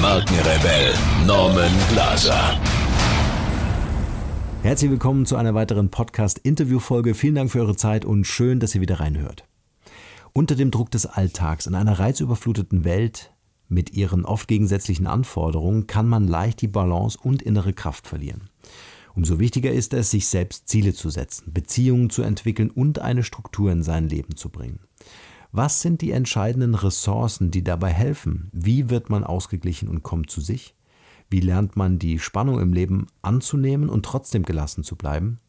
Markenrebell Norman Glaser. Herzlich willkommen zu einer weiteren Podcast-Interview-Folge. Vielen Dank für eure Zeit und schön, dass ihr wieder reinhört. Unter dem Druck des Alltags in einer reizüberfluteten Welt mit ihren oft gegensätzlichen Anforderungen kann man leicht die Balance und innere Kraft verlieren. Umso wichtiger ist es, sich selbst Ziele zu setzen, Beziehungen zu entwickeln und eine Struktur in sein Leben zu bringen. Was sind die entscheidenden Ressourcen, die dabei helfen? Wie wird man ausgeglichen und kommt zu sich? Wie lernt man die Spannung im Leben anzunehmen und trotzdem gelassen zu bleiben?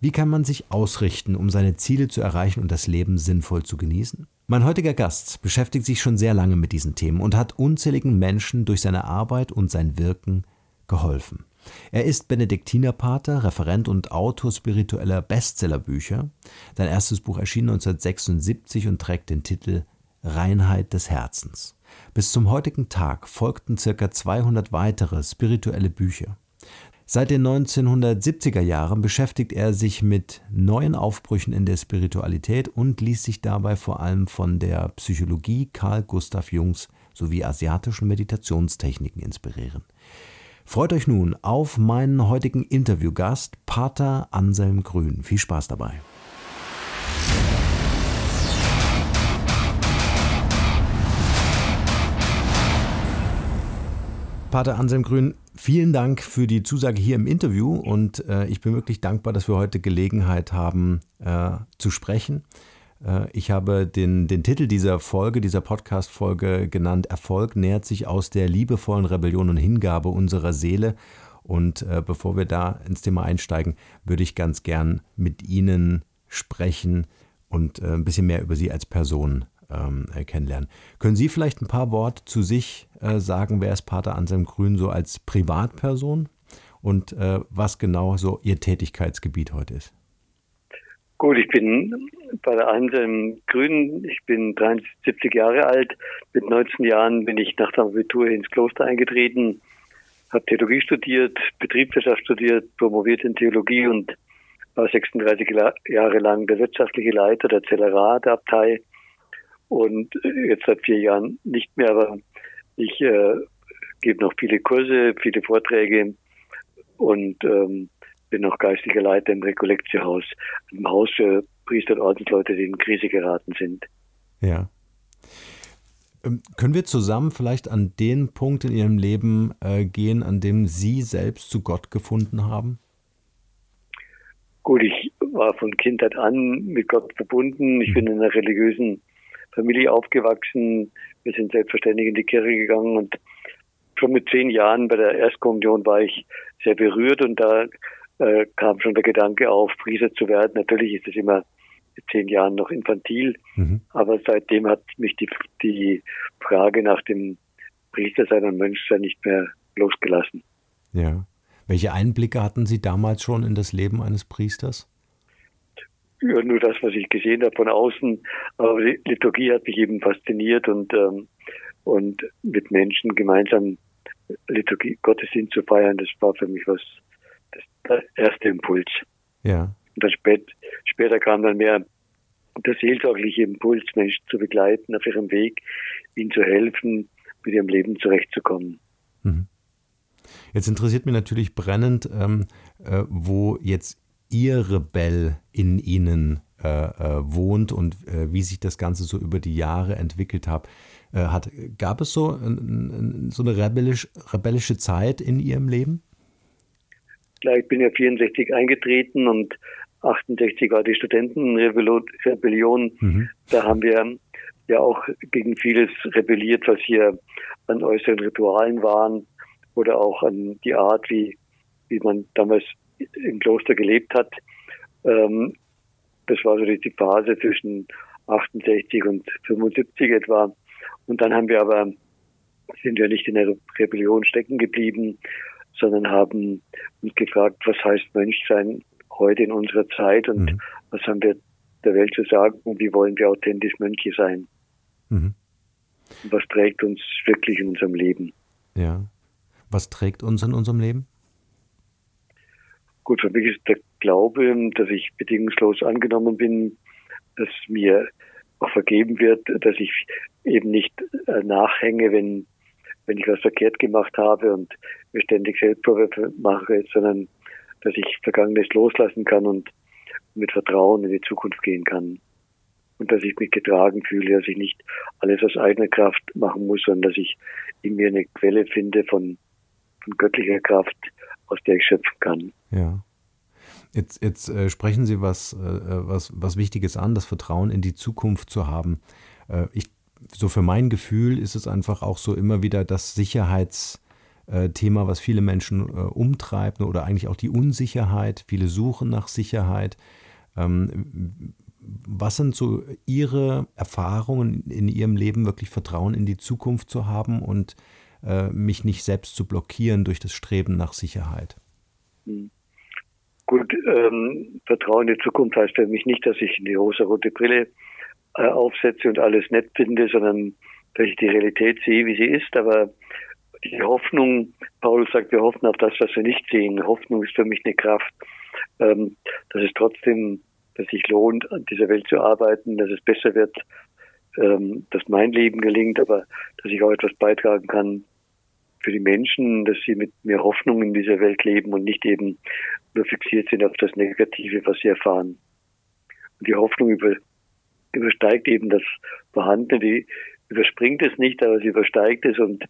Wie kann man sich ausrichten, um seine Ziele zu erreichen und das Leben sinnvoll zu genießen? Mein heutiger Gast beschäftigt sich schon sehr lange mit diesen Themen und hat unzähligen Menschen durch seine Arbeit und sein Wirken geholfen. Er ist Benediktinerpater, Referent und Autor spiritueller Bestsellerbücher. Sein erstes Buch erschien 1976 und trägt den Titel Reinheit des Herzens. Bis zum heutigen Tag folgten circa 200 weitere spirituelle Bücher. Seit den 1970er Jahren beschäftigt er sich mit neuen Aufbrüchen in der Spiritualität und ließ sich dabei vor allem von der Psychologie Carl Gustav Jungs sowie asiatischen Meditationstechniken inspirieren. Freut euch nun auf meinen heutigen Interviewgast, Pater Anselm Grün. Viel Spaß dabei. Pater Anselm Grün, vielen Dank für die Zusage hier im Interview und äh, ich bin wirklich dankbar, dass wir heute Gelegenheit haben äh, zu sprechen. Äh, ich habe den, den Titel dieser Folge, dieser Podcast-Folge genannt, Erfolg nähert sich aus der liebevollen Rebellion und Hingabe unserer Seele. Und äh, bevor wir da ins Thema einsteigen, würde ich ganz gern mit Ihnen sprechen und äh, ein bisschen mehr über Sie als Person ähm, äh, kennenlernen. Können Sie vielleicht ein paar Worte zu sich sagen, wer ist Pater Anselm Grün so als Privatperson und äh, was genau so Ihr Tätigkeitsgebiet heute ist? Gut, ich bin bei der Anselm Grün, ich bin 73 Jahre alt. Mit 19 Jahren bin ich nach dem Abitur ins Kloster eingetreten, habe Theologie studiert, Betriebswirtschaft studiert, promoviert in Theologie und war 36 Jahre lang der wirtschaftliche Leiter der Zellerar der Abtei und jetzt seit vier Jahren nicht mehr, aber ich äh, gebe noch viele Kurse, viele Vorträge und ähm, bin auch geistiger Leiter im Rekollektiohaus, im Haus für Priester und Ordensleute, die in Krise geraten sind. Ja. Ähm, können wir zusammen vielleicht an den Punkt in Ihrem Leben äh, gehen, an dem Sie selbst zu Gott gefunden haben? Gut, ich war von Kindheit an mit Gott verbunden. Ich bin in einer religiösen Familie aufgewachsen. Wir sind selbstverständlich in die Kirche gegangen und schon mit zehn Jahren bei der Erstkommunion war ich sehr berührt und da äh, kam schon der Gedanke auf, Priester zu werden. Natürlich ist es immer mit zehn Jahren noch infantil, mhm. aber seitdem hat mich die, die Frage nach dem Priestersein und Mönchsein nicht mehr losgelassen. Ja. Welche Einblicke hatten Sie damals schon in das Leben eines Priesters? Ja, nur das, was ich gesehen habe von außen. Aber die Liturgie hat mich eben fasziniert und, ähm, und mit Menschen gemeinsam Liturgie, Gottesdienst zu feiern, das war für mich was der erste Impuls. Ja. Und dann spät, später kam dann mehr der seelsorgliche Impuls, Menschen zu begleiten auf ihrem Weg, ihnen zu helfen, mit ihrem Leben zurechtzukommen. Mhm. Jetzt interessiert mich natürlich brennend, ähm, äh, wo jetzt Ihr Rebell in Ihnen äh, äh, wohnt und äh, wie sich das Ganze so über die Jahre entwickelt hat. Äh, hat gab es so, so eine rebellisch, rebellische Zeit in Ihrem Leben? Klar, ich bin ja 64 eingetreten und 68 war die Studentenrebellion. Mhm. Da haben wir ja auch gegen vieles rebelliert, was hier an äußeren Ritualen waren oder auch an die Art, wie, wie man damals im Kloster gelebt hat. Ähm, das war so die Phase zwischen 68 und 75 etwa. Und dann haben wir aber, sind wir nicht in der Rebellion stecken geblieben, sondern haben uns gefragt, was heißt Mönchsein heute in unserer Zeit und mhm. was haben wir der Welt zu sagen und wie wollen wir authentisch Mönche sein. Mhm. Was trägt uns wirklich in unserem Leben. Ja. Was trägt uns in unserem Leben? Gut, für mich ist der Glaube, dass ich bedingungslos angenommen bin, dass mir auch vergeben wird, dass ich eben nicht äh, nachhänge, wenn, wenn ich was verkehrt gemacht habe und mir ständig Selbstvorwürfe mache, sondern dass ich Vergangenes loslassen kann und mit Vertrauen in die Zukunft gehen kann. Und dass ich mich getragen fühle, dass ich nicht alles aus eigener Kraft machen muss, sondern dass ich in mir eine Quelle finde von, von göttlicher Kraft, aus der ich schöpfen kann. Ja. Jetzt, jetzt äh, sprechen Sie was, äh, was, was Wichtiges an, das Vertrauen in die Zukunft zu haben. Äh, ich, so für mein Gefühl ist es einfach auch so immer wieder das Sicherheitsthema, was viele Menschen äh, umtreibt oder eigentlich auch die Unsicherheit. Viele suchen nach Sicherheit. Ähm, was sind so Ihre Erfahrungen in Ihrem Leben, wirklich Vertrauen in die Zukunft zu haben und äh, mich nicht selbst zu blockieren durch das Streben nach Sicherheit? Hm. Gut, ähm, Vertrauen in die Zukunft heißt für mich nicht, dass ich die rosa-rote Brille äh, aufsetze und alles nett finde, sondern dass ich die Realität sehe, wie sie ist. Aber die Hoffnung, Paulus sagt, wir hoffen auf das, was wir nicht sehen. Hoffnung ist für mich eine Kraft, ähm, dass es trotzdem, dass sich lohnt, an dieser Welt zu arbeiten, dass es besser wird, ähm, dass mein Leben gelingt, aber dass ich auch etwas beitragen kann für die Menschen, dass sie mit mehr Hoffnung in dieser Welt leben und nicht eben nur fixiert sind auf das Negative, was sie erfahren. Und die Hoffnung über, übersteigt eben das Vorhandene, die überspringt es nicht, aber sie übersteigt es und,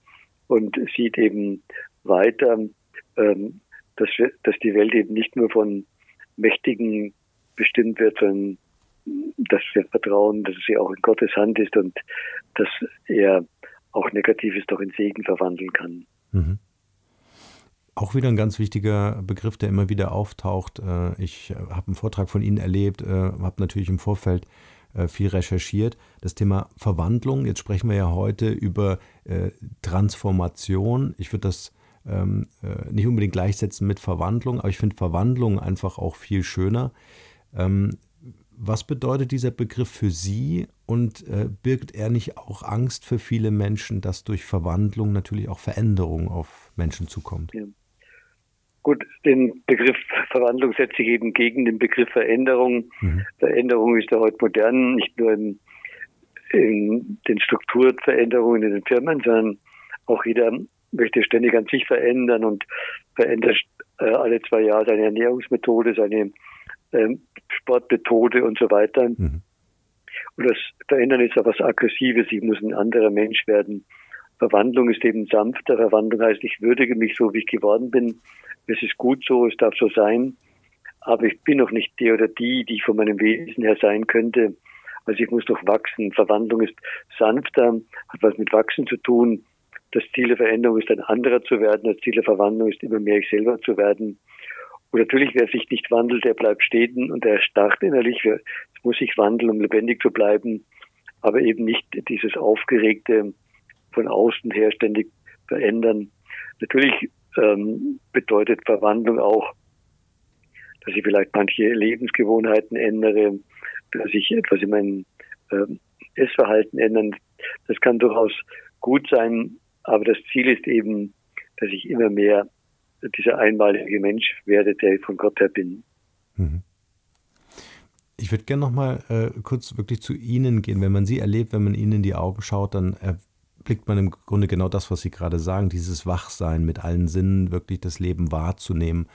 und sieht eben weiter, ähm, dass, wir, dass die Welt eben nicht nur von Mächtigen bestimmt wird, sondern dass wir vertrauen, dass sie auch in Gottes Hand ist und dass er auch Negatives doch in Segen verwandeln kann. Mhm. Auch wieder ein ganz wichtiger Begriff, der immer wieder auftaucht. Äh, ich äh, habe einen Vortrag von Ihnen erlebt, äh, habe natürlich im Vorfeld viel recherchiert. Das Thema Verwandlung, jetzt sprechen wir ja heute über Transformation. Ich würde das ähm, nicht unbedingt gleichsetzen mit Verwandlung, aber ich finde Verwandlung einfach auch viel schöner. Ähm, was bedeutet dieser Begriff für Sie und äh, birgt er nicht auch Angst für viele Menschen, dass durch Verwandlung natürlich auch Veränderung auf Menschen zukommt? Ja. Gut, den Begriff Verwandlung setze ich eben gegen den Begriff Veränderung. Mhm. Veränderung ist ja heute modern, nicht nur in, in den Strukturveränderungen in den Firmen, sondern auch jeder möchte ständig an sich verändern und verändert äh, alle zwei Jahre seine Ernährungsmethode, seine ähm, Sportmethode und so weiter. Mhm. Und das Verändern ist ja was Aggressives. Ich muss ein anderer Mensch werden. Verwandlung ist eben sanfter. Verwandlung heißt, ich würdige mich so, wie ich geworden bin. Es ist gut so, es darf so sein. Aber ich bin noch nicht der oder die, die ich von meinem Wesen her sein könnte. Also ich muss noch wachsen. Verwandlung ist sanfter, hat was mit Wachsen zu tun. Das Ziel der Veränderung ist ein anderer zu werden. Das Ziel der Verwandlung ist immer mehr ich selber zu werden. Und natürlich, wer sich nicht wandelt, der bleibt stehen und der starrt innerlich. Es muss sich wandeln, um lebendig zu bleiben, aber eben nicht dieses aufgeregte von außen her ständig verändern. Natürlich ähm, bedeutet Verwandlung auch, dass ich vielleicht manche Lebensgewohnheiten ändere, dass ich etwas in meinem ähm, Essverhalten ändern. Das kann durchaus gut sein, aber das Ziel ist eben, dass ich immer mehr dieser einmalige Mensch werde, der ich von Gott her bin. Mhm. Ich würde gerne noch mal äh, kurz wirklich zu Ihnen gehen. Wenn man Sie erlebt, wenn man Ihnen in die Augen schaut, dann erblickt man im Grunde genau das, was Sie gerade sagen, dieses Wachsein mit allen Sinnen, wirklich das Leben wahrzunehmen.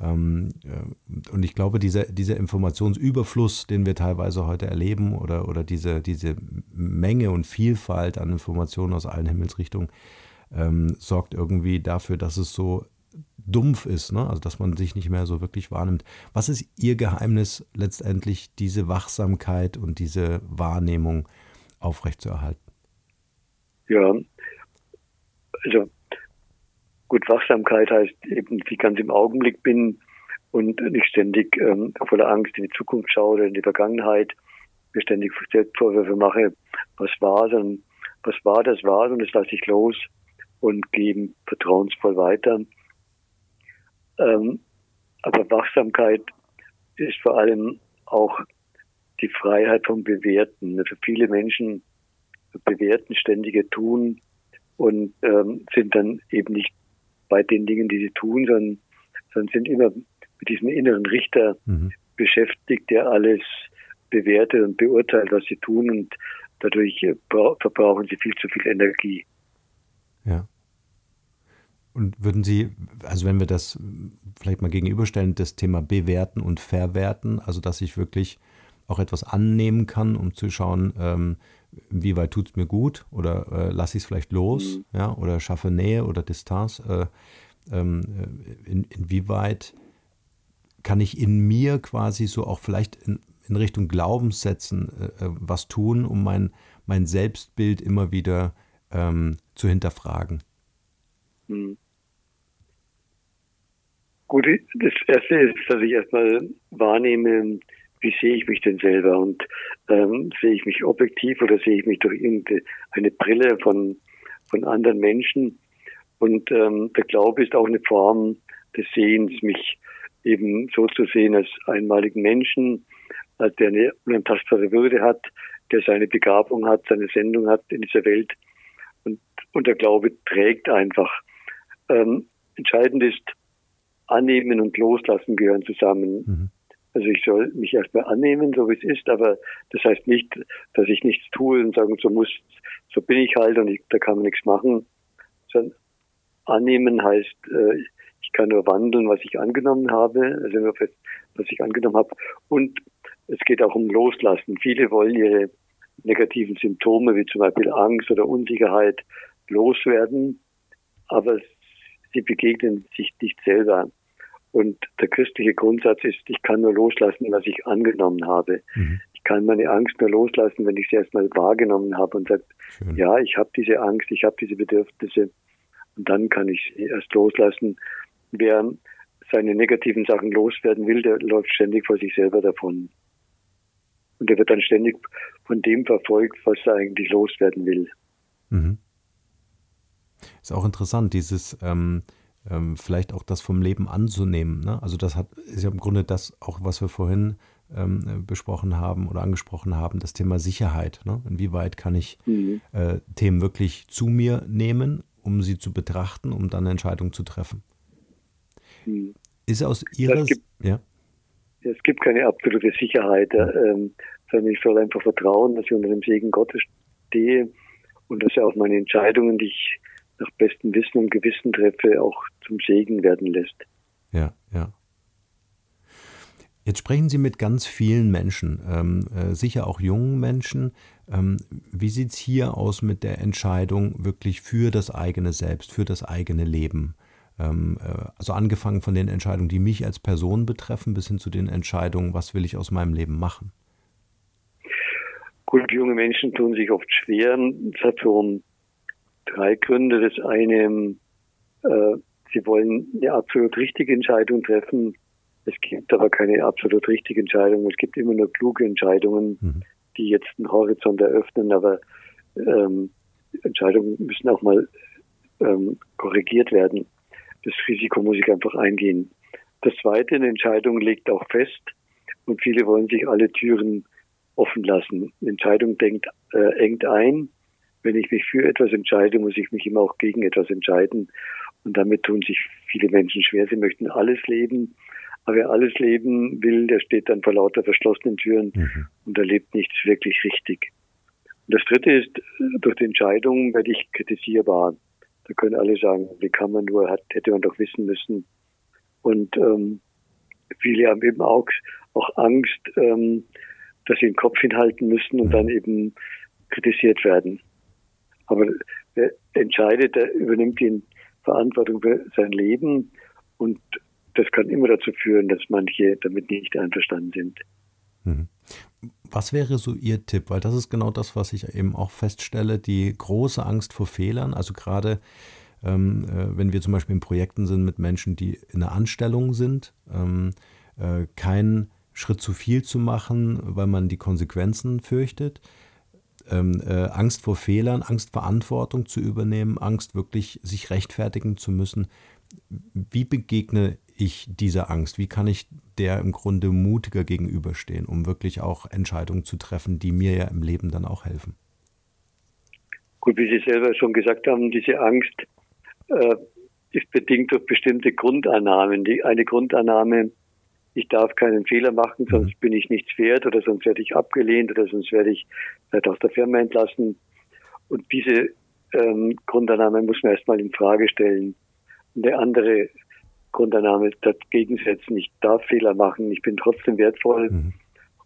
Ähm, äh, und ich glaube, dieser, dieser Informationsüberfluss, den wir teilweise heute erleben, oder, oder diese, diese Menge und Vielfalt an Informationen aus allen Himmelsrichtungen, ähm, sorgt irgendwie dafür, dass es so dumpf ist, ne? also dass man sich nicht mehr so wirklich wahrnimmt. Was ist Ihr Geheimnis letztendlich, diese Wachsamkeit und diese Wahrnehmung aufrechtzuerhalten? Ja, also gut, Wachsamkeit heißt eben, dass ich ganz im Augenblick bin und nicht ständig ähm, voller Angst in die Zukunft schaue oder in die Vergangenheit, mir ständig Vorwürfe mache, was war, sondern was war, das war und das lasse ich los und gehe vertrauensvoll weiter Ähm, aber Wachsamkeit ist vor allem auch die Freiheit vom Bewerten. Also viele Menschen bewerten ständige Tun und ähm, sind dann eben nicht bei den Dingen, die sie tun, sondern, sondern sind immer mit diesem inneren Richter mhm. beschäftigt, der alles bewertet und beurteilt, was sie tun und dadurch äh, verbrauchen sie viel zu viel Energie. Ja. Und würden Sie, also wenn wir das vielleicht mal gegenüberstellen, das Thema bewerten und verwerten, also dass ich wirklich auch etwas annehmen kann, um zu schauen, ähm, wie weit tut es mir gut oder äh, lasse ich es vielleicht los, mhm. ja, oder schaffe Nähe oder Distanz. Äh, ähm, äh, in, inwieweit kann ich in mir quasi so auch vielleicht in, in Richtung Glaubenssätzen äh, äh, was tun, um mein, mein Selbstbild immer wieder ähm, zu hinterfragen? Mhm. Gut, das Erste ist, dass ich erstmal wahrnehme, wie sehe ich mich denn selber und ähm, sehe ich mich objektiv oder sehe ich mich durch irgendeine Brille von, von anderen Menschen. Und ähm, der Glaube ist auch eine Form des Sehens, mich eben so zu sehen als einmaligen Menschen, als der eine unantastbare Würde hat, der seine Begabung hat, seine Sendung hat in dieser Welt. Und, und der Glaube trägt einfach. Ähm, entscheidend ist, annehmen und loslassen gehören zusammen. Mhm. Also ich soll mich erstmal annehmen, so wie es ist, aber das heißt nicht, dass ich nichts tue und sagen, so muss, so bin ich halt und ich, da kann man nichts machen. Sondern annehmen heißt, äh, ich kann nur wandeln, was ich angenommen habe, also nur fest, was ich angenommen habe. Und es geht auch um Loslassen. Viele wollen ihre negativen Symptome, wie zum Beispiel Angst oder Unsicherheit, loswerden, aber sie begegnen sich nicht selber. Und der christliche Grundsatz ist, ich kann nur loslassen, was ich angenommen habe. Mhm. Ich kann meine Angst nur loslassen, wenn ich sie erstmal wahrgenommen habe und sage, ja, ich habe diese Angst, ich habe diese Bedürfnisse. Und dann kann ich sie erst loslassen. Wer seine negativen Sachen loswerden will, der läuft ständig vor sich selber davon. Und der wird dann ständig von dem verfolgt, was er eigentlich loswerden will. Mhm. Ist auch interessant, dieses, ähm, ähm, vielleicht auch das vom Leben anzunehmen. Ne? Also das hat, ist ja im Grunde das auch, was wir vorhin ähm, besprochen haben oder angesprochen haben, das Thema Sicherheit. Ne? Inwieweit kann ich mhm. äh, Themen wirklich zu mir nehmen, um sie zu betrachten, um dann eine Entscheidung zu treffen? Mhm. Ist aus Ihrer Sicht. Ja? Es gibt keine absolute Sicherheit, ähm, sondern ich soll einfach vertrauen, dass ich unter dem Segen Gottes stehe und dass er auch meine Entscheidungen, die ich nach bestem Wissen und Gewissen treffe, auch zum Segen werden lässt. Ja, ja. Jetzt sprechen Sie mit ganz vielen Menschen, ähm, äh, sicher auch jungen Menschen. Ähm, wie sieht es hier aus mit der Entscheidung wirklich für das eigene Selbst, für das eigene Leben? Ähm, äh, also angefangen von den Entscheidungen, die mich als Person betreffen, bis hin zu den Entscheidungen, was will ich aus meinem Leben machen? Gut, junge Menschen tun sich oft schwer. So drei Gründe. Das eine, äh, sie wollen eine absolut richtige Entscheidung treffen. Es gibt aber keine absolut richtige Entscheidung. Es gibt immer nur kluge Entscheidungen, mhm. die jetzt einen Horizont eröffnen, aber ähm, Entscheidungen müssen auch mal ähm, korrigiert werden. Das Risiko muss ich einfach eingehen. Das zweite, eine Entscheidung legt auch fest und viele wollen sich alle Türen offen lassen. Eine Entscheidung denkt, äh, engt ein wenn ich mich für etwas entscheide, muss ich mich immer auch gegen etwas entscheiden. Und damit tun sich viele Menschen schwer. Sie möchten alles leben. Aber wer alles leben will, der steht dann vor lauter verschlossenen Türen mhm. und erlebt nichts wirklich richtig. Und das dritte ist, durch die Entscheidung werde ich kritisierbar. Da können alle sagen, wie kann man nur, hat, hätte man doch wissen müssen. Und ähm, viele haben eben auch, auch Angst, ähm, dass sie den Kopf hinhalten müssen und mhm. dann eben kritisiert werden. Aber wer entscheidet, der übernimmt die Verantwortung für sein Leben und das kann immer dazu führen, dass manche damit nicht einverstanden sind. Mhm. Was wäre so Ihr Tipp? Weil das ist genau das, was ich eben auch feststelle, die große Angst vor Fehlern. Also gerade ähm, äh, wenn wir zum Beispiel in Projekten sind mit Menschen, die in der Anstellung sind, ähm, äh, keinen Schritt zu viel zu machen, weil man die Konsequenzen fürchtet ähm, äh, Angst vor Fehlern, Angst Verantwortung zu übernehmen, Angst wirklich sich rechtfertigen zu müssen. Wie begegne ich dieser Angst? Wie kann ich der im Grunde mutiger gegenüberstehen, um wirklich auch Entscheidungen zu treffen, die mir ja im Leben dann auch helfen? Gut, wie Sie selber schon gesagt haben, diese Angst äh, ist bedingt durch bestimmte Grundannahmen. Die, eine Grundannahme, ich darf keinen Fehler machen, sonst mhm. bin ich nichts wert oder sonst werde ich abgelehnt oder sonst werde ich vielleicht aus der Firma entlassen. Und diese ähm, Grundannahme muss man erstmal in Frage stellen. Und der andere Grundannahme dagegen setzen, ich darf Fehler machen, ich bin trotzdem wertvoll. Mhm.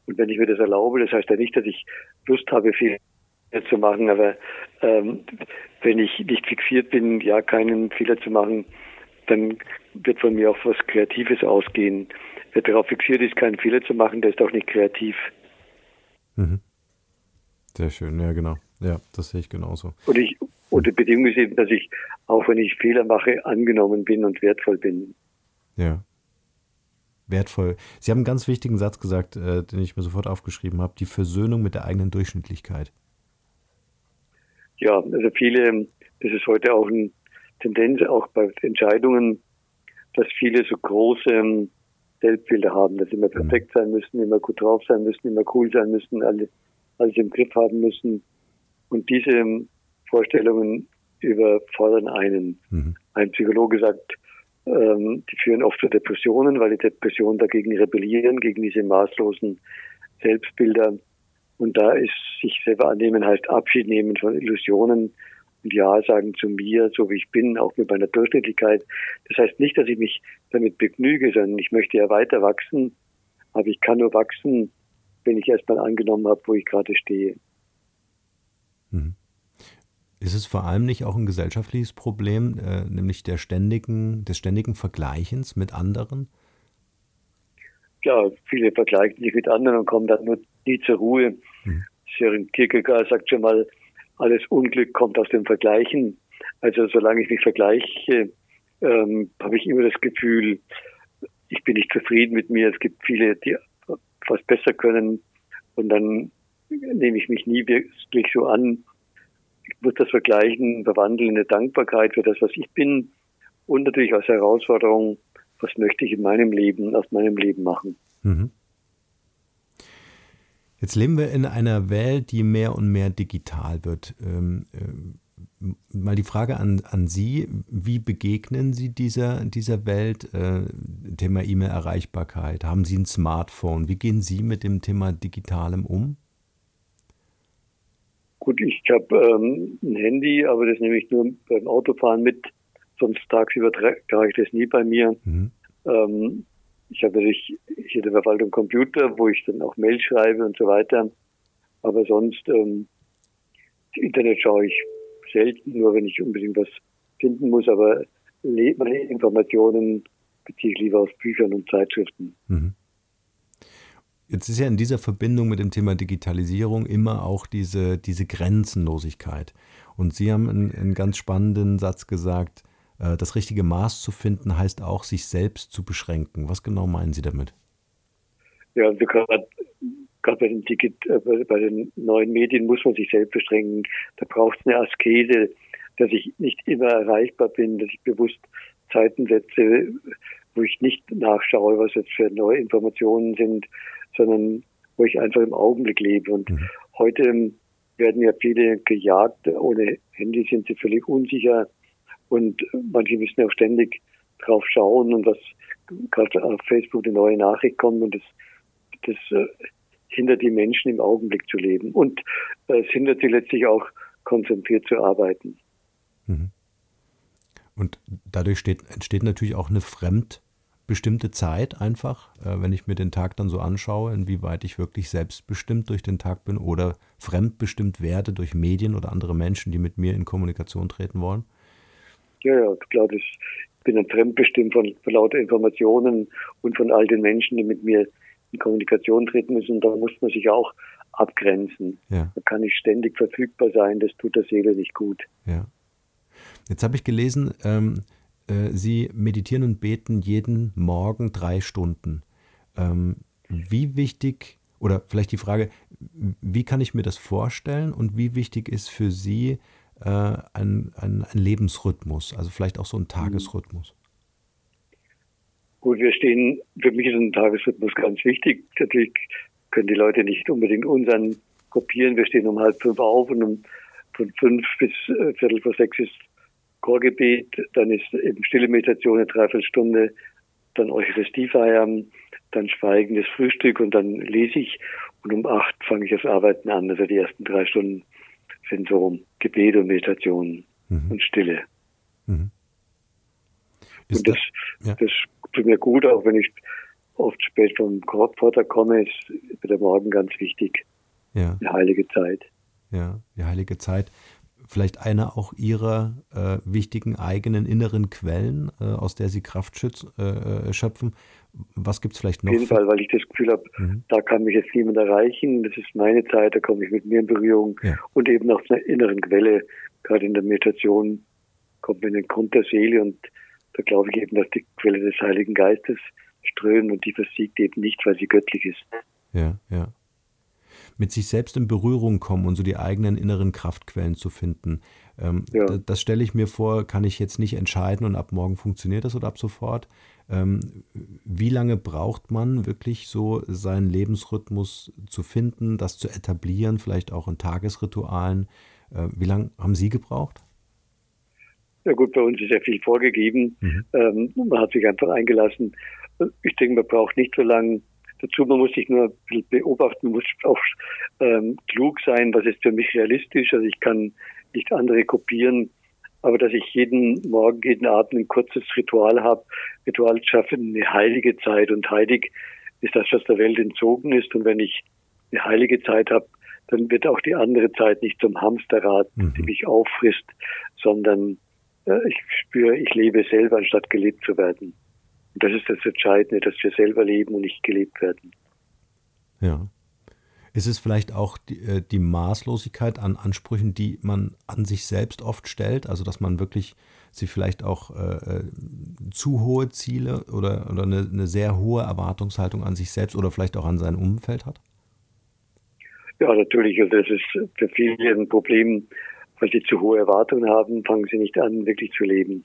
Und wenn ich mir das erlaube, das heißt ja nicht, dass ich Lust habe, Fehler zu machen, aber ähm, wenn ich nicht fixiert bin, ja, keinen Fehler zu machen, dann wird von mir auch was Kreatives ausgehen. Wer darauf fixiert ist, keinen Fehler zu machen, der ist auch nicht kreativ. Mhm. Sehr schön, ja, genau. Ja, das sehe ich genauso. Und, ich, und die Bedingung ist eben, dass ich, auch wenn ich Fehler mache, angenommen bin und wertvoll bin. Ja. Wertvoll. Sie haben einen ganz wichtigen Satz gesagt, äh, den ich mir sofort aufgeschrieben habe: die Versöhnung mit der eigenen Durchschnittlichkeit. Ja, also viele, das ist heute auch eine Tendenz, auch bei Entscheidungen, dass viele so große Selbstbilder haben, dass sie immer perfekt sein müssen, immer gut drauf sein müssen, immer cool sein müssen, alle, alles im Griff haben müssen. Und diese Vorstellungen überfordern einen. Mhm. Ein Psychologe sagt, ähm, die führen oft zu Depressionen, weil die Depressionen dagegen rebellieren, gegen diese maßlosen Selbstbilder. Und da ist sich selber annehmen heißt Abschied nehmen von Illusionen und Ja sagen zu mir, so wie ich bin, auch mit meiner Durchschnittlichkeit. Das heißt nicht, dass ich mich damit begnüge, sondern ich möchte ja weiter wachsen. Aber ich kann nur wachsen, wenn ich erstmal angenommen habe, wo ich gerade stehe. Mhm. Ist es vor allem nicht auch ein gesellschaftliches Problem, äh, nämlich der ständigen, des ständigen Vergleichens mit anderen? Ja, viele vergleichen sich mit anderen und kommen dann nur nie zur Ruhe. Mhm. Sören Kierkegaard sagt schon mal, alles Unglück kommt aus dem Vergleichen. Also solange ich mich vergleiche, ähm, habe ich immer das Gefühl, ich bin nicht zufrieden mit mir. Es gibt viele, die was besser können und dann nehme ich mich nie wirklich so an. Ich muss das Vergleichen verwandeln in eine Dankbarkeit für das, was ich bin und natürlich als Herausforderung, was möchte ich in meinem Leben, aus meinem Leben machen. Mhm. Jetzt leben wir in einer Welt, die mehr und mehr digital wird. Ähm, äh, mal die Frage an, an Sie, wie begegnen Sie dieser, dieser Welt? Äh, Thema E-Mail-Erreichbarkeit. Haben Sie ein Smartphone? Wie gehen Sie mit dem Thema Digitalem um? Gut, ich habe ähm, ein Handy, aber das nehme ich nur beim Autofahren mit. Sonst tagsüber trage ich das nie bei mir. Mhm. Ähm, ich habe natürlich hier der Verwaltung Computer, wo ich dann auch Mail schreibe und so weiter. Aber sonst, ähm, Internet schaue ich selten, nur wenn ich unbedingt was finden muss. Aber meine Informationen beziehe ich lieber aus Büchern und Zeitschriften. Mhm. Jetzt ist ja in dieser Verbindung mit dem Thema Digitalisierung immer auch diese, diese Grenzenlosigkeit. Und Sie haben einen, einen ganz spannenden Satz gesagt, das richtige Maß zu finden, heißt auch, sich selbst zu beschränken. Was genau meinen Sie damit? Ja, also gerade bei den, äh, bei den neuen Medien muss man sich selbst beschränken. Da braucht es eine Askese, dass ich nicht immer erreichbar bin, dass ich bewusst Zeiten setze, wo ich nicht nachschaue, was jetzt für neue Informationen sind, sondern wo ich einfach im Augenblick lebe. Und mhm. heute werden ja viele gejagt. Ohne Handy sind sie völlig unsicher. Und manche müssen auch ständig drauf schauen und was gerade auf Facebook eine neue Nachricht kommt und das, das äh, hindert die Menschen im Augenblick zu leben und äh, es hindert sie letztlich auch konzentriert zu arbeiten. Mhm. Und dadurch steht, entsteht natürlich auch eine fremdbestimmte Zeit einfach, äh, wenn ich mir den Tag dann so anschaue, inwieweit ich wirklich selbstbestimmt durch den Tag bin oder fremdbestimmt werde durch Medien oder andere Menschen, die mit mir in Kommunikation treten wollen. Ja, ja, klar, das, ich bin dann fremdbestimmt von, von lauter Informationen und von all den Menschen, die mit mir in Kommunikation treten müssen. Da muss man sich auch abgrenzen. Ja. Da kann ich ständig verfügbar sein, das tut der Seele nicht gut. Ja. Jetzt habe ich gelesen, ähm, äh, Sie meditieren und beten jeden Morgen drei Stunden. Ähm, wie wichtig, oder vielleicht die Frage, wie kann ich mir das vorstellen und wie wichtig ist für Sie äh, ein, ein, ein, Lebensrhythmus, also vielleicht auch so ein Tagesrhythmus? Gut, wir stehen, für mich ist ein Tagesrhythmus ganz wichtig. Natürlich können die Leute nicht unbedingt unseren kopieren. Wir stehen um halb fünf auf und um von fünf bis äh, viertel vor sechs ist Chorgebet, dann ist eben stille Meditation eine Dreiviertelstunde, dann Eucharistiefeier, dann schweigendes Frühstück und dann lese ich und um acht fange ich das Arbeiten an. Also die ersten drei Stunden sind so Gebet und Meditation mhm. und Stille. Mhm. und das, das, ja. das tut mir gut, auch wenn ich oft spät vom Vorder komme, ist der Morgen ganz wichtig. Ja. Eine heilige Zeit. Ja, die heilige Zeit. Vielleicht eine auch Ihrer äh, wichtigen eigenen inneren Quellen, äh, aus der Sie Kraft schütz, äh, äh schöpfen. Was gibt es vielleicht noch? Auf jeden Fall, weil ich das Gefühl habe, mhm. da kann mich jetzt niemand erreichen. Das ist meine Zeit, da komme ich mit mir in Berührung. Ja. Und eben aus einer inneren Quelle, gerade in der Meditation, kommt man in den Grund der Seele und da glaube ich eben, dass die Quelle des Heiligen Geistes strömt und die versiegt eben nicht, weil sie göttlich ist. Ja, ja. Mit sich selbst in Berührung kommen und so die eigenen inneren Kraftquellen zu finden. Ähm, ja. das, das stelle ich mir vor, kann ich jetzt nicht entscheiden und ab morgen funktioniert das oder ab sofort. Ähm, wie lange braucht man wirklich so seinen Lebensrhythmus zu finden, das zu etablieren, vielleicht auch in Tagesritualen? Äh, wie lange haben Sie gebraucht? Ja gut, bei uns ist ja viel vorgegeben. Mhm. Ähm, man hat sich einfach eingelassen. Ich denke, man braucht nicht so lange dazu. Man muss sich nur beobachten, man muss auch ähm, klug sein, was ist für mich realistisch. Also ich kann nicht andere kopieren, aber dass ich jeden Morgen, jeden Abend ein kurzes Ritual habe. Ritual schaffen eine heilige Zeit und heilig ist das, was der Welt entzogen ist. Und wenn ich eine heilige Zeit habe, dann wird auch die andere Zeit nicht zum Hamsterrad, mhm. die mich auffrisst, sondern ich spüre, ich lebe selber, anstatt gelebt zu werden. Und das ist das Entscheidende, dass wir selber leben und nicht gelebt werden. Ja. Ist es vielleicht auch die, äh, die, Maßlosigkeit an Ansprüchen, die man an sich selbst oft stellt? Also, dass man wirklich sie vielleicht auch äh, äh, zu hohe Ziele oder, oder eine, eine, sehr hohe Erwartungshaltung an sich selbst oder vielleicht auch an sein Umfeld hat? Ja, natürlich. Also das ist für viele ein Problem, weil sie zu hohe Erwartungen haben, fangen sie nicht an, wirklich zu leben.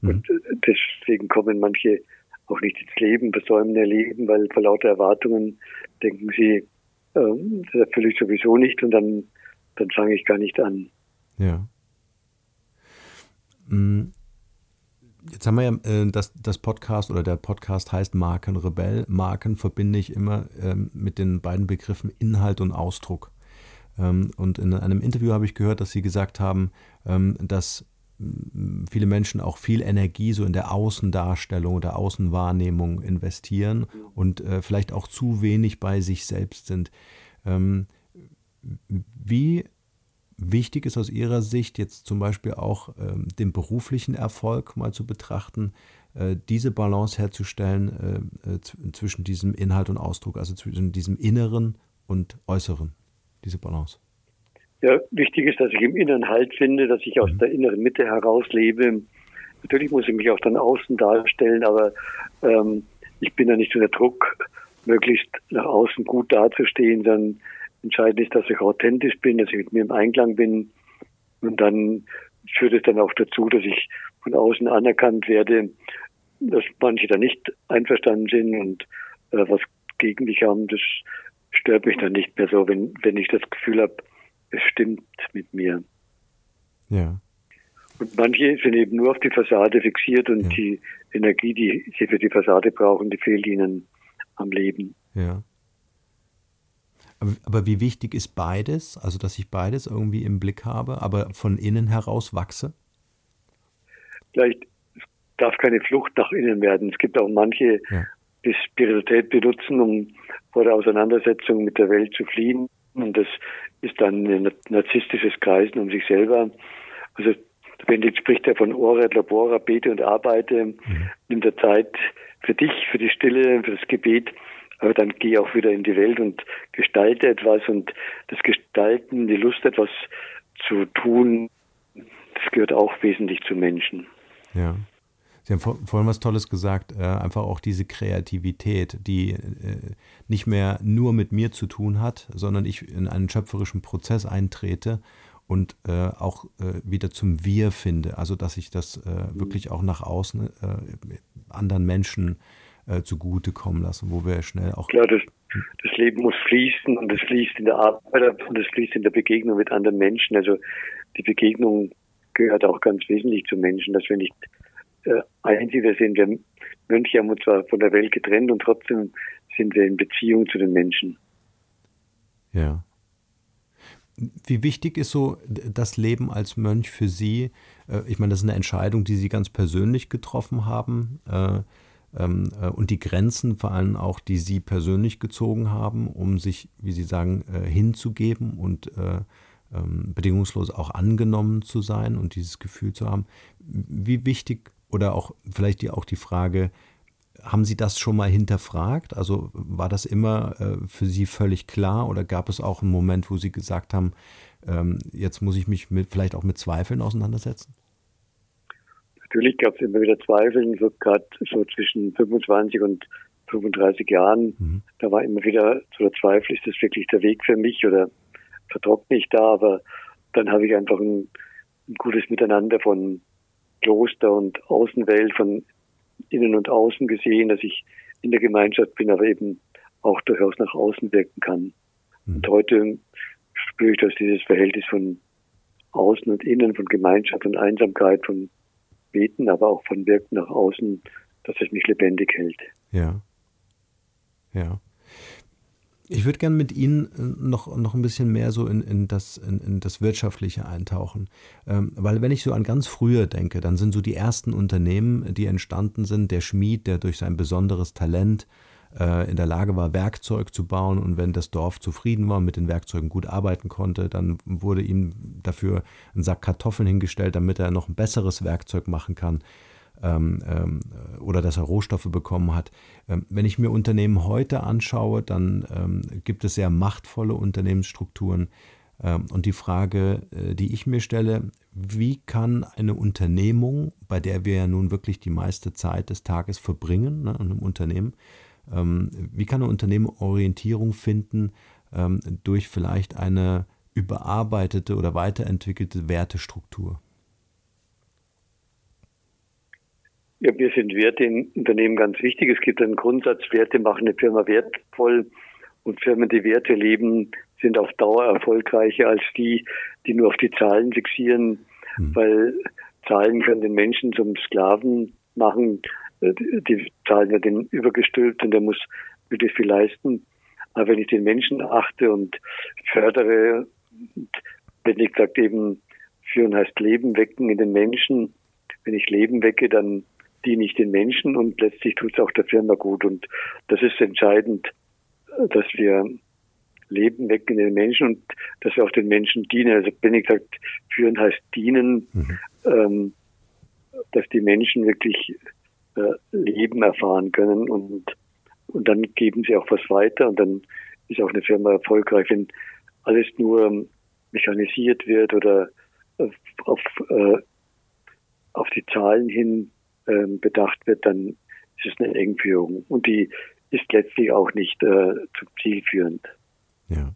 Mhm. Und äh, deswegen kommen manche auch nicht ins Leben, versäumen ihr Leben, weil vor lauter Erwartungen denken sie, ähm, das erfülle ich sowieso nicht und dann, dann fange ich gar nicht an. Ja. Mm. Jetzt haben wir ja äh, das, das Podcast oder der Podcast heißt Markenrebell. Marken verbinde ich immer ähm, mit den beiden Begriffen Inhalt und Ausdruck. Ähm, und in einem Interview habe ich gehört, dass Sie gesagt haben, ähm, dass viele Menschen auch viel Energie so in der Außendarstellung oder Außenwahrnehmung investieren und äh, vielleicht auch zu wenig bei sich selbst sind. Ähm, wie wichtig ist aus Ihrer Sicht jetzt zum Beispiel auch den beruflichen Erfolg mal zu betrachten, äh, diese Balance herzustellen äh, zwischen diesem Inhalt und Ausdruck, also zwischen diesem Inneren und Äußeren? diese Balance? Ja, wichtig ist, dass ich im Inneren Halt finde, dass ich aus mhm. der inneren Mitte heraus lebe. Natürlich muss ich mich auch dann außen darstellen, aber ähm, ich bin ja nicht unter Druck, möglichst nach außen gut dazustehen, sondern entscheidend ist, dass ich authentisch bin, dass ich mit mir im Einklang bin. Und dann führt es dann auch dazu, dass ich von außen anerkannt werde, dass manche da nicht einverstanden sind und äh, was gegen mich haben. Das stört mich dann nicht mehr so, wenn, wenn ich das Gefühl habe, es stimmt mit mir. Ja. Und manche sind eben nur auf die Fassade fixiert und ja. die Energie, die sie für die Fassade brauchen, die fehlt ihnen am Leben. Ja. Aber, aber, wie wichtig ist beides? Also, dass ich beides irgendwie im Blick habe, aber von innen heraus wachse? Vielleicht darf keine Flucht nach innen werden. Es gibt auch manche, ja. die Spiritualität benutzen, um vor der Auseinandersetzung mit der Welt zu fliehen. Und das ist dann ein narzisstisches Kreisen um sich selber. Also Benedikt spricht ja von Ora et Labora, bete und arbeite, mhm. nimm der Zeit für dich, für die Stille, für das Gebet, aber dann geh auch wieder in die Welt und gestalte etwas und das Gestalten, die Lust etwas zu tun, das gehört auch wesentlich zu Menschen. Ja. Sie haben vorhin was Tolles gesagt, äh, einfach auch diese Kreativität, die äh, nicht mehr nur mit mir zu tun hat, sondern ich in einen schöpferischen Prozess eintrete und äh, auch äh, wieder zum Wir finde. Also dass ich das äh, mhm. wirklich auch nach außen äh, anderen Menschen äh, zugutekommen lasse, wo wir schnell auch. Klar, das, das Leben muss fließen und es fließt in der Arbeit und es fließt in der Begegnung mit anderen Menschen. Also die Begegnung gehört auch ganz wesentlich zu Menschen, dass wir nicht einzige sind. Wir Mönche haben uns zwar von der Welt getrennt und trotzdem sind wir in Beziehung zu den Menschen. Ja. Wie wichtig ist so das Leben als Mönch für Sie? Äh, ich meine, das ist eine Entscheidung, die Sie ganz persönlich getroffen haben. Äh, ähm, äh, und die Grenzen vor allem auch, die Sie persönlich gezogen haben, um sich, wie Sie sagen, hinzugeben und ähm, bedingungslos auch angenommen zu sein und dieses Gefühl zu haben. Wie wichtig oder auch vielleicht die, auch die Frage, haben Sie das schon mal hinterfragt? Also war das immer äh, für Sie völlig klar oder gab es auch einen Moment, wo Sie gesagt haben, ähm, jetzt muss ich mich mit, vielleicht auch mit Zweifeln auseinandersetzen? Natürlich gab es immer wieder Zweifel, so gerade so zwischen 25 und 35 Jahren. Mhm. Da war immer wieder so der Zweifel, ist das wirklich der Weg für mich oder vertrockne ich da? Aber dann habe ich einfach ein, ein gutes Miteinander von Kloster und Außenwelt, von innen und außen gesehen, dass ich in der Gemeinschaft bin, aber eben auch durchaus nach außen wirken kann. Mhm. Und heute spüre ich, dass dieses Verhältnis von außen und innen, von Gemeinschaft und Einsamkeit, von Beten, aber auch von Wirken nach außen, dass es mich lebendig hält. Ja. Ja. Ich würde gerne mit Ihnen äh, noch, noch ein bisschen mehr so in, in, das, in, in das Wirtschaftliche eintauchen. Ähm, weil wenn ich so an ganz früher denke, dann sind so die ersten Unternehmen, die entstanden sind, der Schmied, der durch sein besonderes Talent äh, in der Lage war, Werkzeug zu bauen und wenn das Dorf zufrieden war und mit den Werkzeugen gut arbeiten konnte, dann wurde ihm dafür ein Sack Kartoffeln hingestellt, damit er noch ein besseres Werkzeug machen kann ähm, ähm, oder dass er Rohstoffe bekommen hat. Ähm, wenn ich mir Unternehmen heute anschaue, dann ähm, gibt es sehr machtvolle Unternehmensstrukturen. Ähm, und die Frage, äh, die ich mir stelle, wie kann eine Unternehmung, bei der wir ja nun wirklich die meiste Zeit des Tages verbringen, ne, in einem Unternehmen, ähm, wie kann ein Unternehmen Orientierung finden durch vielleicht eine überarbeitete oder weiterentwickelte Wertestruktur? Ja, wir sind Werte im Unternehmen ganz wichtig. Es gibt einen Grundsatz, Werte machen eine Firma wertvoll und Firmen, die Werte leben, sind auf Dauer erfolgreicher als die, die nur auf die Zahlen fixieren, mhm. weil Zahlen können den Menschen zum Sklaven machen. Die Zahlen werden übergestülpt und der muss wirklich viel leisten. Aber wenn ich den Menschen achte und fördere, wenn ich sagt eben, führen heißt Leben wecken in den Menschen, wenn ich Leben wecke, dann diene ich den Menschen und letztlich tut es auch der Firma gut. Und das ist entscheidend, dass wir Leben wecken in den Menschen und dass wir auch den Menschen dienen. Also wenn ich sagt, führen heißt dienen, mhm. ähm, dass die Menschen wirklich äh, Leben erfahren können und, und dann geben sie auch was weiter und dann ist auch eine Firma erfolgreich. Wenn alles nur mechanisiert wird oder auf, auf, äh, auf die Zahlen hin ähm, bedacht wird, dann ist es eine Engführung. Und die ist letztlich auch nicht äh, zum Ziel führend. Ja.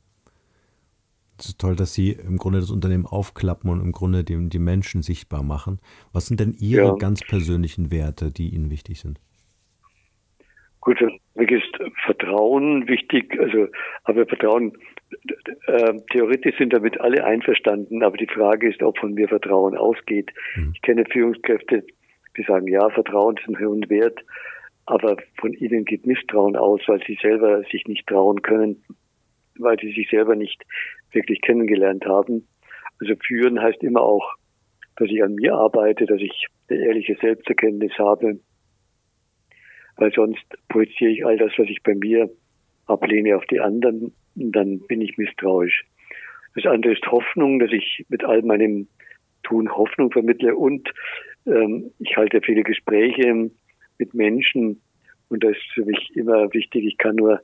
Es ist toll, dass Sie im Grunde das Unternehmen aufklappen und im Grunde die, die Menschen sichtbar machen. Was sind denn Ihre ja. ganz persönlichen Werte, die Ihnen wichtig sind? Gut, für mich ist Vertrauen wichtig. Also, aber Vertrauen, äh, theoretisch sind damit alle einverstanden, aber die Frage ist, ob von mir Vertrauen ausgeht. Hm. Ich kenne Führungskräfte, die sagen, ja, Vertrauen ist ein hohen Wert, aber von ihnen geht Misstrauen aus, weil sie selber sich nicht trauen können, weil sie sich selber nicht wirklich kennengelernt haben. Also führen heißt immer auch, dass ich an mir arbeite, dass ich eine ehrliche Selbsterkenntnis habe, weil sonst projiziere ich all das, was ich bei mir ablehne, auf die anderen und dann bin ich misstrauisch. Das andere ist Hoffnung, dass ich mit all meinem Tun Hoffnung vermittle und ich halte viele Gespräche mit Menschen und das ist für mich immer wichtig. Ich kann nur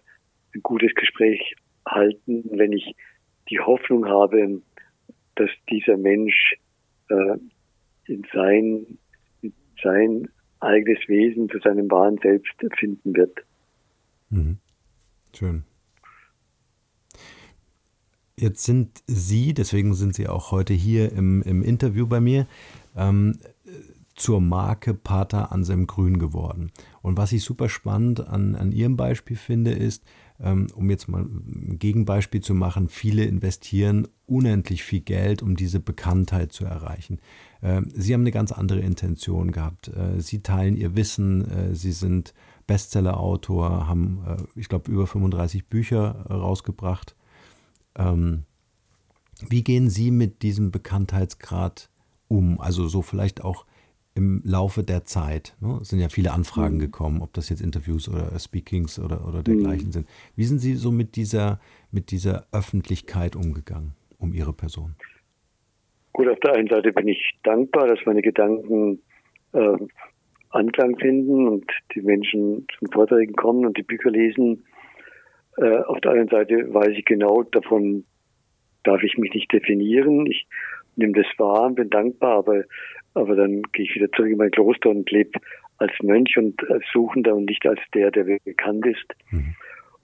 ein gutes Gespräch halten, wenn ich die Hoffnung habe, dass dieser Mensch äh, in sein, in sein eigenes Wesen zu seinem wahren Selbst finden wird. Mhm. Schön. Jetzt sind Sie, deswegen sind Sie auch heute hier im, im Interview bei mir, ähm, zur Marke Pater Anselm Grün geworden. Und was ich super spannend an, an Ihrem Beispiel finde, ist, ähm, um jetzt mal ein Gegenbeispiel zu machen, viele investieren unendlich viel Geld, um diese Bekanntheit zu erreichen. Ähm, Sie haben eine ganz andere Intention gehabt. Äh, Sie teilen Ihr Wissen, äh, Sie sind Bestseller-Autor, haben, äh, ich glaube, über 35 Bücher rausgebracht. Ähm, wie gehen Sie mit diesem Bekanntheitsgrad um? Also so vielleicht auch im Laufe der Zeit. Ne? Es sind ja viele Anfragen mhm. gekommen, ob das jetzt Interviews oder Speakings oder, oder dergleichen mhm. sind. Wie sind Sie so mit dieser, mit dieser Öffentlichkeit umgegangen, um Ihre Person? Gut, auf der einen Seite bin ich dankbar, dass meine Gedanken äh, Anklang finden und die Menschen zum Vorträgen kommen und die Bücher lesen. Äh, auf der anderen Seite weiß ich genau, davon darf ich mich nicht definieren. Ich nehme das wahr, bin dankbar, aber aber dann gehe ich wieder zurück in mein Kloster und lebe als Mönch und als Suchender und nicht als der, der bekannt ist. Mhm.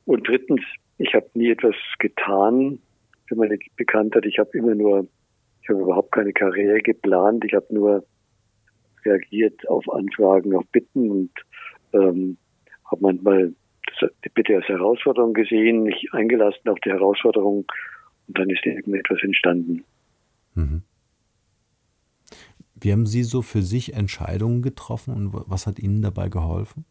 Und drittens, ich habe nie etwas getan für meine Bekanntheit. Ich habe immer nur, ich habe überhaupt keine Karriere geplant. Ich habe nur reagiert auf Anfragen, auf Bitten und ähm, habe manchmal die Bitte als Herausforderung gesehen, mich eingelassen auf die Herausforderung und dann ist irgendetwas entstanden. Mhm. Wie haben Sie so für sich Entscheidungen getroffen und was hat Ihnen dabei geholfen?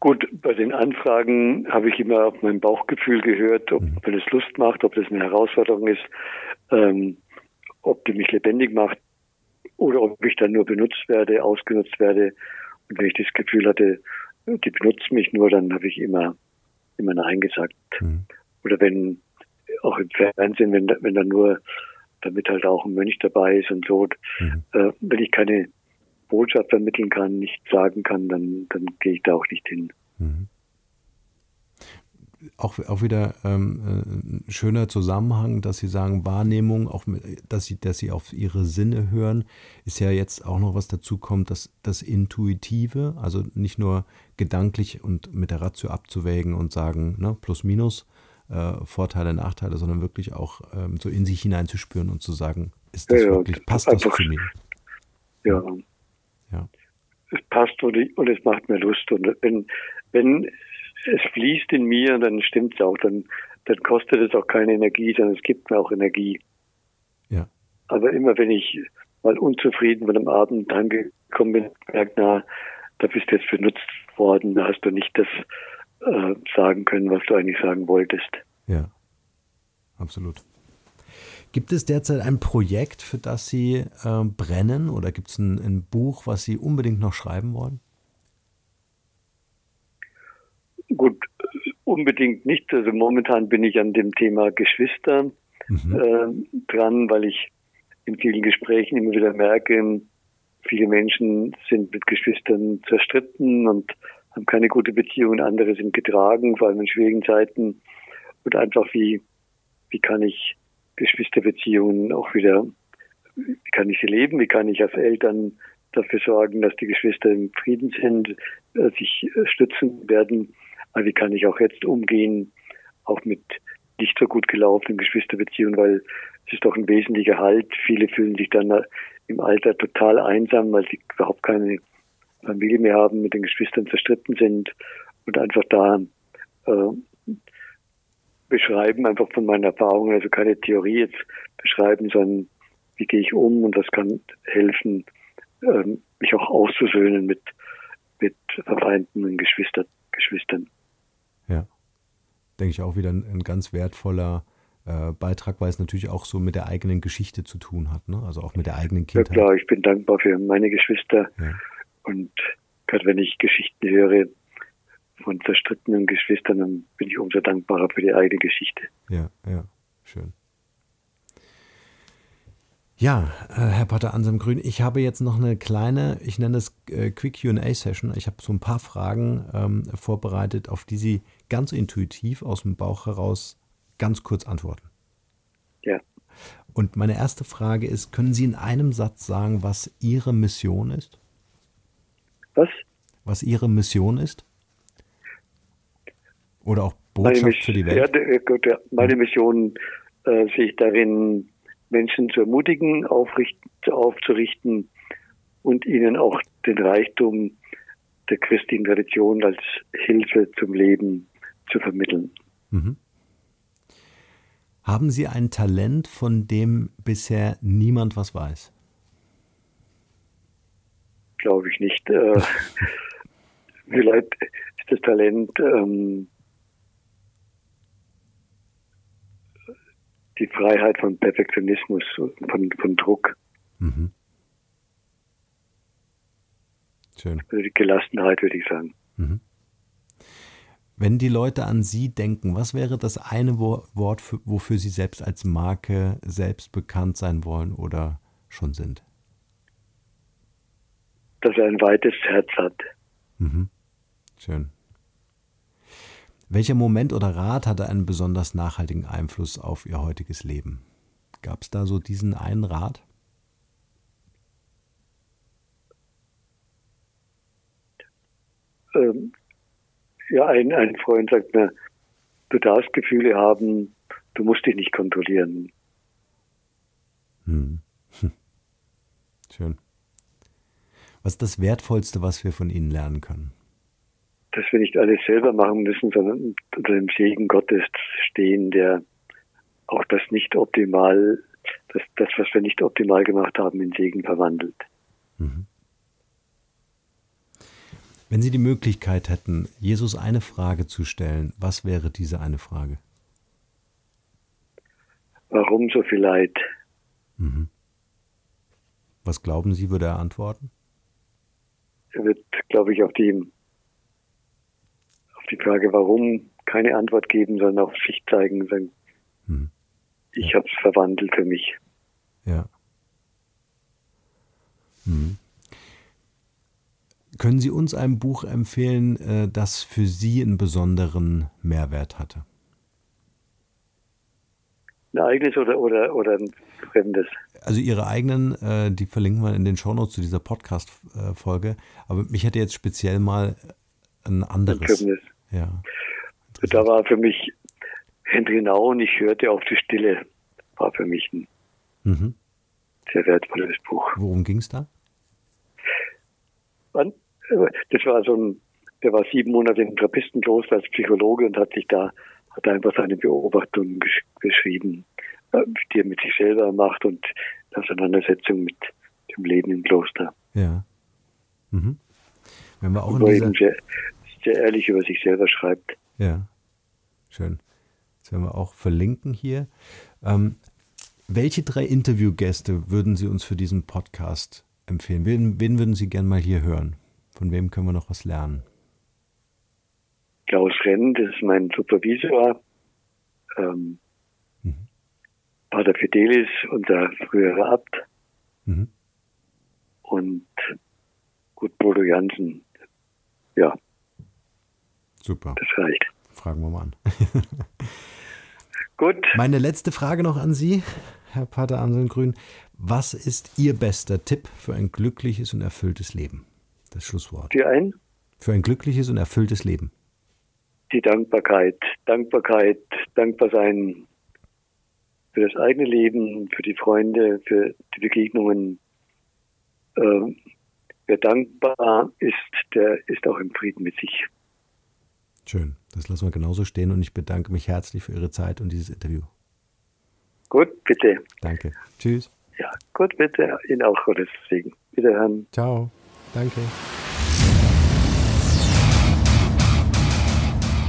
Gut, bei den Anfragen habe ich immer auf mein Bauchgefühl gehört, ob, mhm. wenn es Lust macht, ob das eine Herausforderung ist, ähm, ob die mich lebendig macht oder ob ich dann nur benutzt werde, ausgenutzt werde. Und wenn ich das Gefühl hatte, die benutzt mich nur, dann habe ich immer, immer Nein gesagt. Mhm. Oder wenn, auch im Fernsehen, wenn, wenn da nur damit halt auch ein Mönch dabei ist und so. Mhm. Äh, wenn ich keine Botschaft vermitteln kann, nicht sagen kann, dann, dann gehe ich da auch nicht hin. Mhm. Auch, auch wieder ähm, ein äh, schöner Zusammenhang, dass Sie sagen, Wahrnehmung, auch mit, dass, Sie, dass Sie auf Ihre Sinne hören, ist ja jetzt auch noch was dazu kommt, dass das Intuitive, also nicht nur gedanklich und mit der Ratio abzuwägen und sagen, ne, plus minus, äh, Vorteile, Nachteile, sondern wirklich auch ähm, so in sich hineinzuspüren und zu sagen, ist das ja, wirklich, passt das zu mir? Ja. ja. Es passt und, ich, und es macht mir Lust. Und wenn, wenn es fließt in mir, dann stimmt es auch. Dann, dann kostet es auch keine Energie, sondern es gibt mir auch Energie. Ja. Aber immer wenn ich mal unzufrieden mit einem Abend angekommen bin, merke, na, da bist du jetzt benutzt worden, da hast du nicht das äh, sagen können, was du eigentlich sagen wolltest. Ja, absolut. Gibt es derzeit ein Projekt, für das Sie äh, brennen oder gibt es ein, ein, Buch, was Sie unbedingt noch schreiben wollen? Gut, unbedingt nicht. Also momentan bin ich an dem Thema Geschwister mhm. äh, dran, weil ich in vielen Gesprächen immer wieder merke, viele Menschen sind mit Geschwistern zerstritten und haben keine gute Beziehung, andere sind getragen, vor allem in schwierigen Zeiten. Und einfach wie, wie kann ich Geschwisterbeziehungen auch wieder, wie kann ich sie leben, wie kann ich als Eltern dafür sorgen, dass die Geschwister im Frieden sind, äh, sich äh, stützen werden. Aber wie kann ich auch jetzt umgehen, auch mit nicht so gut gelaufenen Geschwisterbeziehungen, weil es ist doch ein wesentlicher Halt. Viele fühlen sich dann im Alter total einsam, weil sie überhaupt keine Familie mehr haben, mit den Geschwistern zerstritten sind und einfach da äh, beschreiben, einfach von meinen Erfahrungen, also keine Theorie jetzt beschreiben, sondern wie gehe ich um und was kann helfen, ähm, mich auch auszusöhnen mit, mit verfeindeten Geschwister, Geschwistern. Ja, denke ich auch wieder ein, ein ganz wertvoller äh, Beitrag, weil es natürlich auch so mit der eigenen Geschichte zu tun hat, ne? also auch mit der eigenen Kindheit. Ja klar, ich bin dankbar für meine Geschwister. Ja und gerade wenn ich Geschichten höre von zerstrittenen Geschwistern, dann bin ich umso dankbarer für die eigene Geschichte. Ja, ja, schön. Ja, äh, Herr Pater Anselm Grün, ich habe jetzt noch eine kleine, ich nenne es äh, Quick QA-Session. Ich habe so ein paar Fragen ähm, vorbereitet, auf die Sie ganz intuitiv aus dem Bauch heraus ganz kurz antworten. Ja. Und meine erste Frage ist, können Sie in einem Satz sagen, was Ihre Mission ist? Was? Was Ihre Mission ist? Oder auch Botschaft für die Welt? Ja, meine Mission äh, sehe ich darin, Menschen zu ermutigen, aufzurichten und ihnen auch den Reichtum der christlichen Tradition als Hilfe zum Leben zu vermitteln. Mhm. Haben Sie ein Talent, von dem bisher niemand was weiß? Glaube ich nicht. Äh, vielleicht ist das Talent ähm, die Freiheit von Perfektionismus, von, von Druck. Mhm. Schön. Also die Gelassenheit, würde ich sagen. Mhm. Wenn die Leute an Sie denken, was wäre das eine Wort, für, wofür Sie selbst als Marke selbst bekannt sein wollen oder schon sind? Dass er ein weites Herz hat. Mhm. Schön. Welcher Moment oder Rat hatte einen besonders nachhaltigen Einfluss auf Ihr heutiges Leben? Gab es da so diesen einen Rat? Ähm, ja, ein, ein Freund sagt mir, du darfst Gefühle haben, du musst dich nicht kontrollieren. Hm. Schön. Was ist das Wertvollste, was wir von Ihnen lernen können? Dass wir nicht alles selber machen müssen, sondern unter dem Segen Gottes stehen, der auch das nicht optimal, das, das was wir nicht optimal gemacht haben, in Segen verwandelt. Mhm. Wenn Sie die Möglichkeit hätten, Jesus eine Frage zu stellen, was wäre diese eine Frage? Warum so viel Leid? Mhm. Was glauben Sie, würde er antworten? Glaube ich, auf die, auf die Frage, warum, keine Antwort geben, sondern auf sich zeigen, sagen, mhm. ich habe es verwandelt für mich. Ja. Mhm. Können Sie uns ein Buch empfehlen, äh, das für Sie einen besonderen Mehrwert hatte? Ein eigenes oder, oder, oder ein fremdes? Also Ihre eigenen, äh, die verlinken wir in den Shownotes zu dieser Podcast-Folge. Aber mich hätte jetzt speziell mal ein anderes. Ein. Ja. Da war für mich Henry Nau und ich hörte auf die Stille. War für mich ein mhm. sehr wertvolles Buch. Worum ging es da? Wann? das war so ein, der war sieben Monate im Trappistenkloster als Psychologe und hat sich da, hat einfach seine Beobachtungen gesch geschrieben, äh, die er mit sich selber macht und Auseinandersetzung mit dem Leben im Kloster. Ja. Mhm. Wenn wir auch Wo er eben sehr, sehr ehrlich über sich selber schreibt. Ja. Schön. Das werden wir auch verlinken hier. Ähm, welche drei Interviewgäste würden Sie uns für diesen Podcast empfehlen? Wen, wen würden Sie gerne mal hier hören? Von wem können wir noch was lernen? Klaus Renn, das ist mein Supervisor. Ähm, mhm. Pater Fidelis, unser früherer Abt. Mhm. Und gut, Bodo Jansen. Ja. Super. Das reicht. Fragen wir mal an. gut. Meine letzte Frage noch an Sie, Herr Pater Anselm Grün. Was ist Ihr bester Tipp für ein glückliches und erfülltes Leben? das Schlusswort. Für ein? Für ein glückliches und erfülltes Leben. Die Dankbarkeit. Dankbarkeit, dankbar sein für das eigene Leben, für die Freunde, für die Begegnungen. Ähm, wer dankbar ist, der ist auch im Frieden mit sich. Schön, das lassen wir genauso stehen und ich bedanke mich herzlich für Ihre Zeit und dieses Interview. Gut, bitte. Danke. Tschüss. Ja, gut, bitte. Ihnen auch Gottes Segen. Wiederhören. Ciao. Danke.